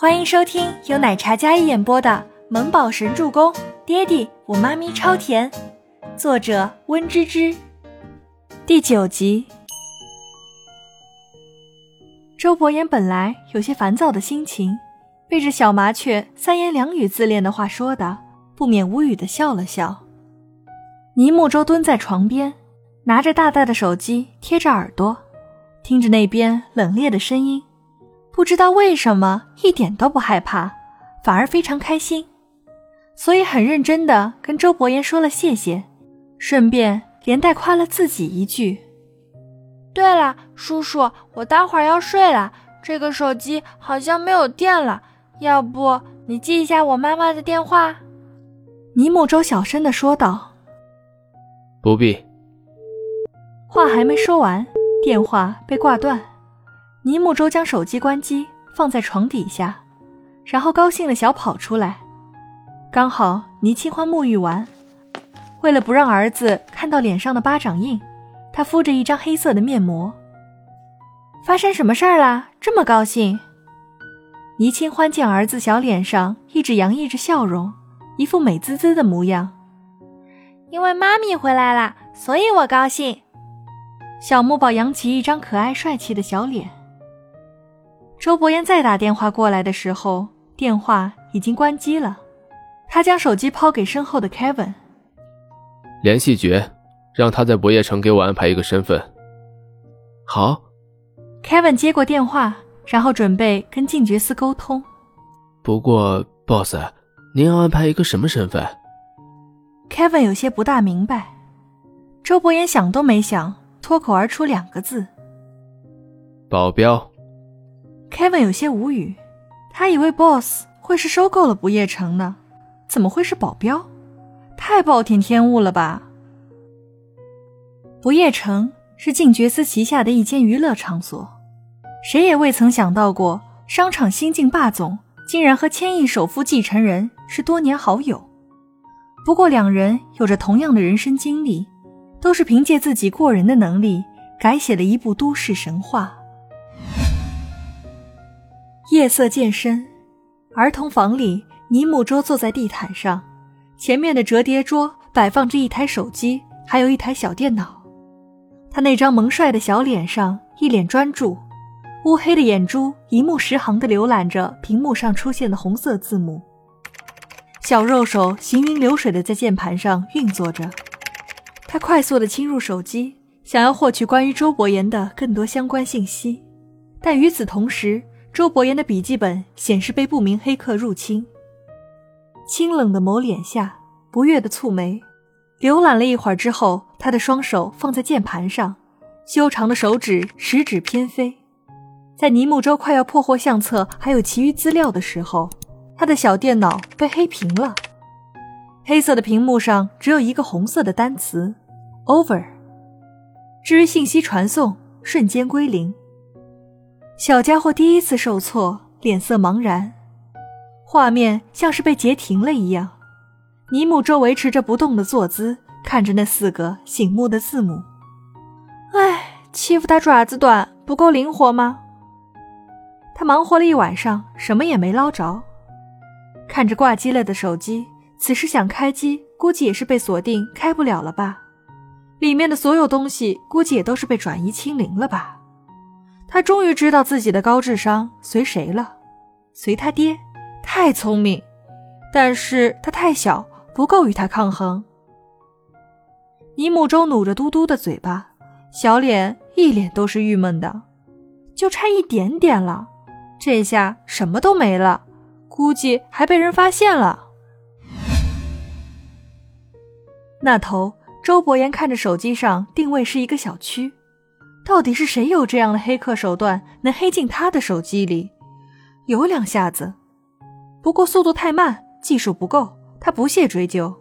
欢迎收听由奶茶嘉一演播的《萌宝神助攻》，爹地我妈咪超甜，作者温芝芝。第九集。周伯言本来有些烦躁的心情，被这小麻雀三言两语自恋的话说的，不免无语的笑了笑。倪木舟蹲在床边，拿着大大的手机贴着耳朵，听着那边冷冽的声音。不知道为什么，一点都不害怕，反而非常开心，所以很认真的跟周伯言说了谢谢，顺便连带夸了自己一句。对了，叔叔，我待会儿要睡了，这个手机好像没有电了，要不你记一下我妈妈的电话？尼木周小声的说道。不必。话还没说完，电话被挂断。倪木舟将手机关机，放在床底下，然后高兴的小跑出来。刚好倪清欢沐浴完，为了不让儿子看到脸上的巴掌印，他敷着一张黑色的面膜。发生什么事儿啦？这么高兴？倪清欢见儿子小脸上一直洋溢着笑容，一副美滋滋的模样。因为妈咪回来了，所以我高兴。小木宝扬起一张可爱帅气的小脸。周伯言再打电话过来的时候，电话已经关机了。他将手机抛给身后的 Kevin，联系爵，让他在不夜城给我安排一个身份。好。Kevin 接过电话，然后准备跟静觉司沟通。不过，Boss，您要安排一个什么身份？Kevin 有些不大明白。周伯言想都没想，脱口而出两个字：保镖。Kevin 有些无语，他以为 Boss 会是收购了不夜城呢，怎么会是保镖？太暴殄天物了吧！不夜城是静觉司旗下的一间娱乐场所，谁也未曾想到过，商场新晋霸总竟然和千亿首富继承人是多年好友。不过两人有着同样的人生经历，都是凭借自己过人的能力改写了一部都市神话。夜色渐深，儿童房里，尼木桌坐在地毯上，前面的折叠桌摆放着一台手机，还有一台小电脑。他那张萌帅的小脸上一脸专注，乌黑的眼珠一目十行地浏览着屏幕上出现的红色字母。小肉手行云流水地在键盘上运作着，他快速地侵入手机，想要获取关于周伯言的更多相关信息，但与此同时。周伯言的笔记本显示被不明黑客入侵。清冷的眸脸下，不悦的蹙眉，浏览了一会儿之后，他的双手放在键盘上，修长的手指食指偏飞。在尼木舟快要破获相册还有其余资料的时候，他的小电脑被黑屏了。黑色的屏幕上只有一个红色的单词：over。至于信息传送，瞬间归零。小家伙第一次受挫，脸色茫然，画面像是被截停了一样。尼姆周维持着不动的坐姿，看着那四个醒目的字母。唉，欺负他爪子短，不够灵活吗？他忙活了一晚上，什么也没捞着。看着挂机了的手机，此时想开机，估计也是被锁定，开不了了吧？里面的所有东西，估计也都是被转移清零了吧？他终于知道自己的高智商随谁了，随他爹，太聪明，但是他太小，不够与他抗衡。尼木舟努着嘟嘟的嘴巴，小脸一脸都是郁闷的，就差一点点了，这下什么都没了，估计还被人发现了。那头，周伯言看着手机上定位是一个小区。到底是谁有这样的黑客手段，能黑进他的手机里？有两下子，不过速度太慢，技术不够。他不屑追究。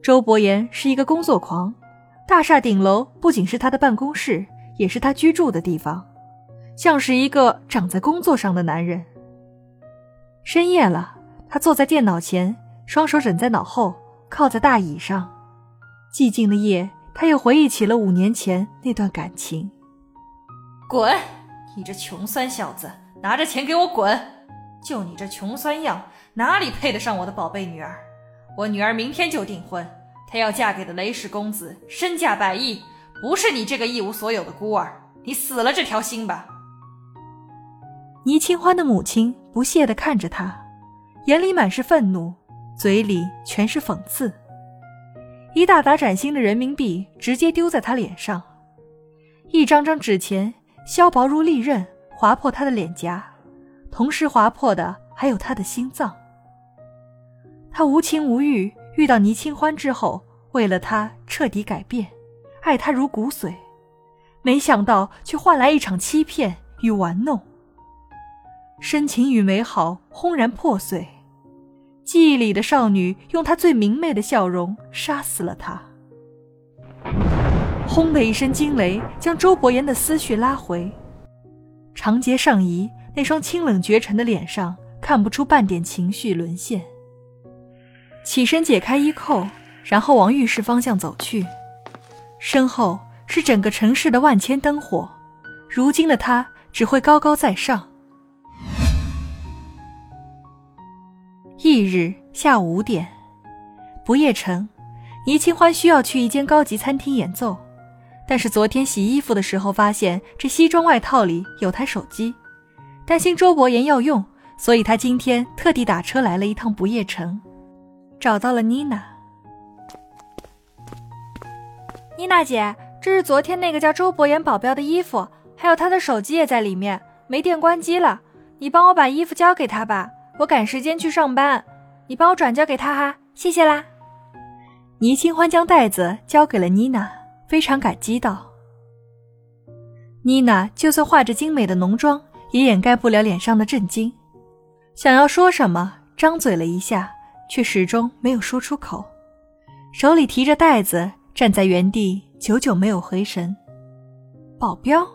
周伯言是一个工作狂，大厦顶楼不仅是他的办公室，也是他居住的地方，像是一个长在工作上的男人。深夜了，他坐在电脑前，双手枕在脑后，靠在大椅上。寂静的夜。他又回忆起了五年前那段感情。滚！你这穷酸小子，拿着钱给我滚！就你这穷酸样，哪里配得上我的宝贝女儿？我女儿明天就订婚，她要嫁给的雷氏公子身价百亿，不是你这个一无所有的孤儿。你死了这条心吧！倪清欢的母亲不屑地看着他，眼里满是愤怒，嘴里全是讽刺。一大沓崭新的人民币直接丢在他脸上，一张张纸钱削薄如利刃，划破他的脸颊，同时划破的还有他的心脏。他无情无欲，遇到倪清欢之后，为了他彻底改变，爱他如骨髓，没想到却换来一场欺骗与玩弄。深情与美好轰然破碎，记忆里的少女用她最明媚的笑容杀死了他。轰的一声惊雷将周伯言的思绪拉回，长睫上移，那双清冷绝尘的脸上看不出半点情绪沦陷。起身解开衣扣，然后往浴室方向走去，身后是整个城市的万千灯火，如今的他只会高高在上。翌日下午五点，不夜城，倪清欢需要去一间高级餐厅演奏，但是昨天洗衣服的时候发现这西装外套里有台手机，担心周伯言要用，所以他今天特地打车来了一趟不夜城，找到了妮娜。妮娜姐，这是昨天那个叫周伯言保镖的衣服，还有他的手机也在里面，没电关机了，你帮我把衣服交给他吧。我赶时间去上班，你帮我转交给他哈，谢谢啦。倪清欢将袋子交给了妮娜，非常感激道。妮娜就算化着精美的浓妆，也掩盖不了脸上的震惊，想要说什么，张嘴了一下，却始终没有说出口，手里提着袋子，站在原地，久久没有回神。保镖，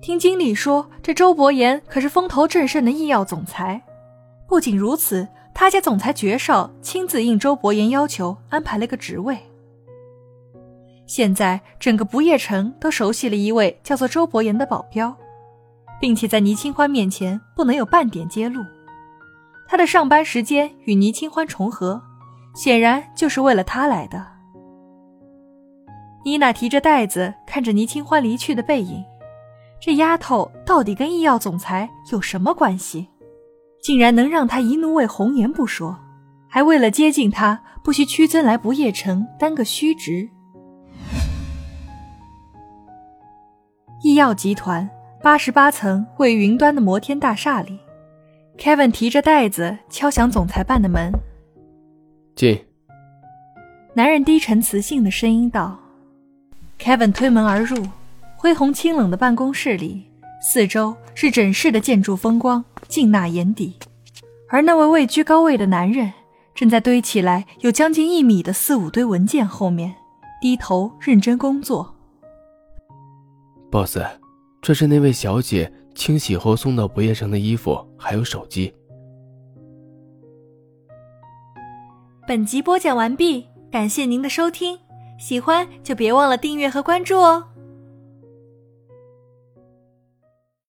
听经理说，这周伯言可是风头正盛的医药总裁。不仅如此，他家总裁爵少亲自应周伯言要求安排了个职位。现在整个不夜城都熟悉了一位叫做周伯言的保镖，并且在倪清欢面前不能有半点揭露。他的上班时间与倪清欢重合，显然就是为了他来的。妮娜提着袋子看着倪清欢离去的背影，这丫头到底跟医药总裁有什么关系？竟然能让他一怒为红颜不说，还为了接近他，不惜屈尊来不夜城担个虚职。医药集团八十八层位于云端的摩天大厦里，Kevin 提着袋子敲响总裁办的门。进。男人低沉磁性的声音道。Kevin 推门而入，恢宏清冷的办公室里。四周是整室的建筑风光，尽纳眼底。而那位位居高位的男人，正在堆起来有将近一米的四五堆文件后面，低头认真工作。boss，这是那位小姐清洗后送到不夜城的衣服，还有手机。本集播讲完毕，感谢您的收听，喜欢就别忘了订阅和关注哦。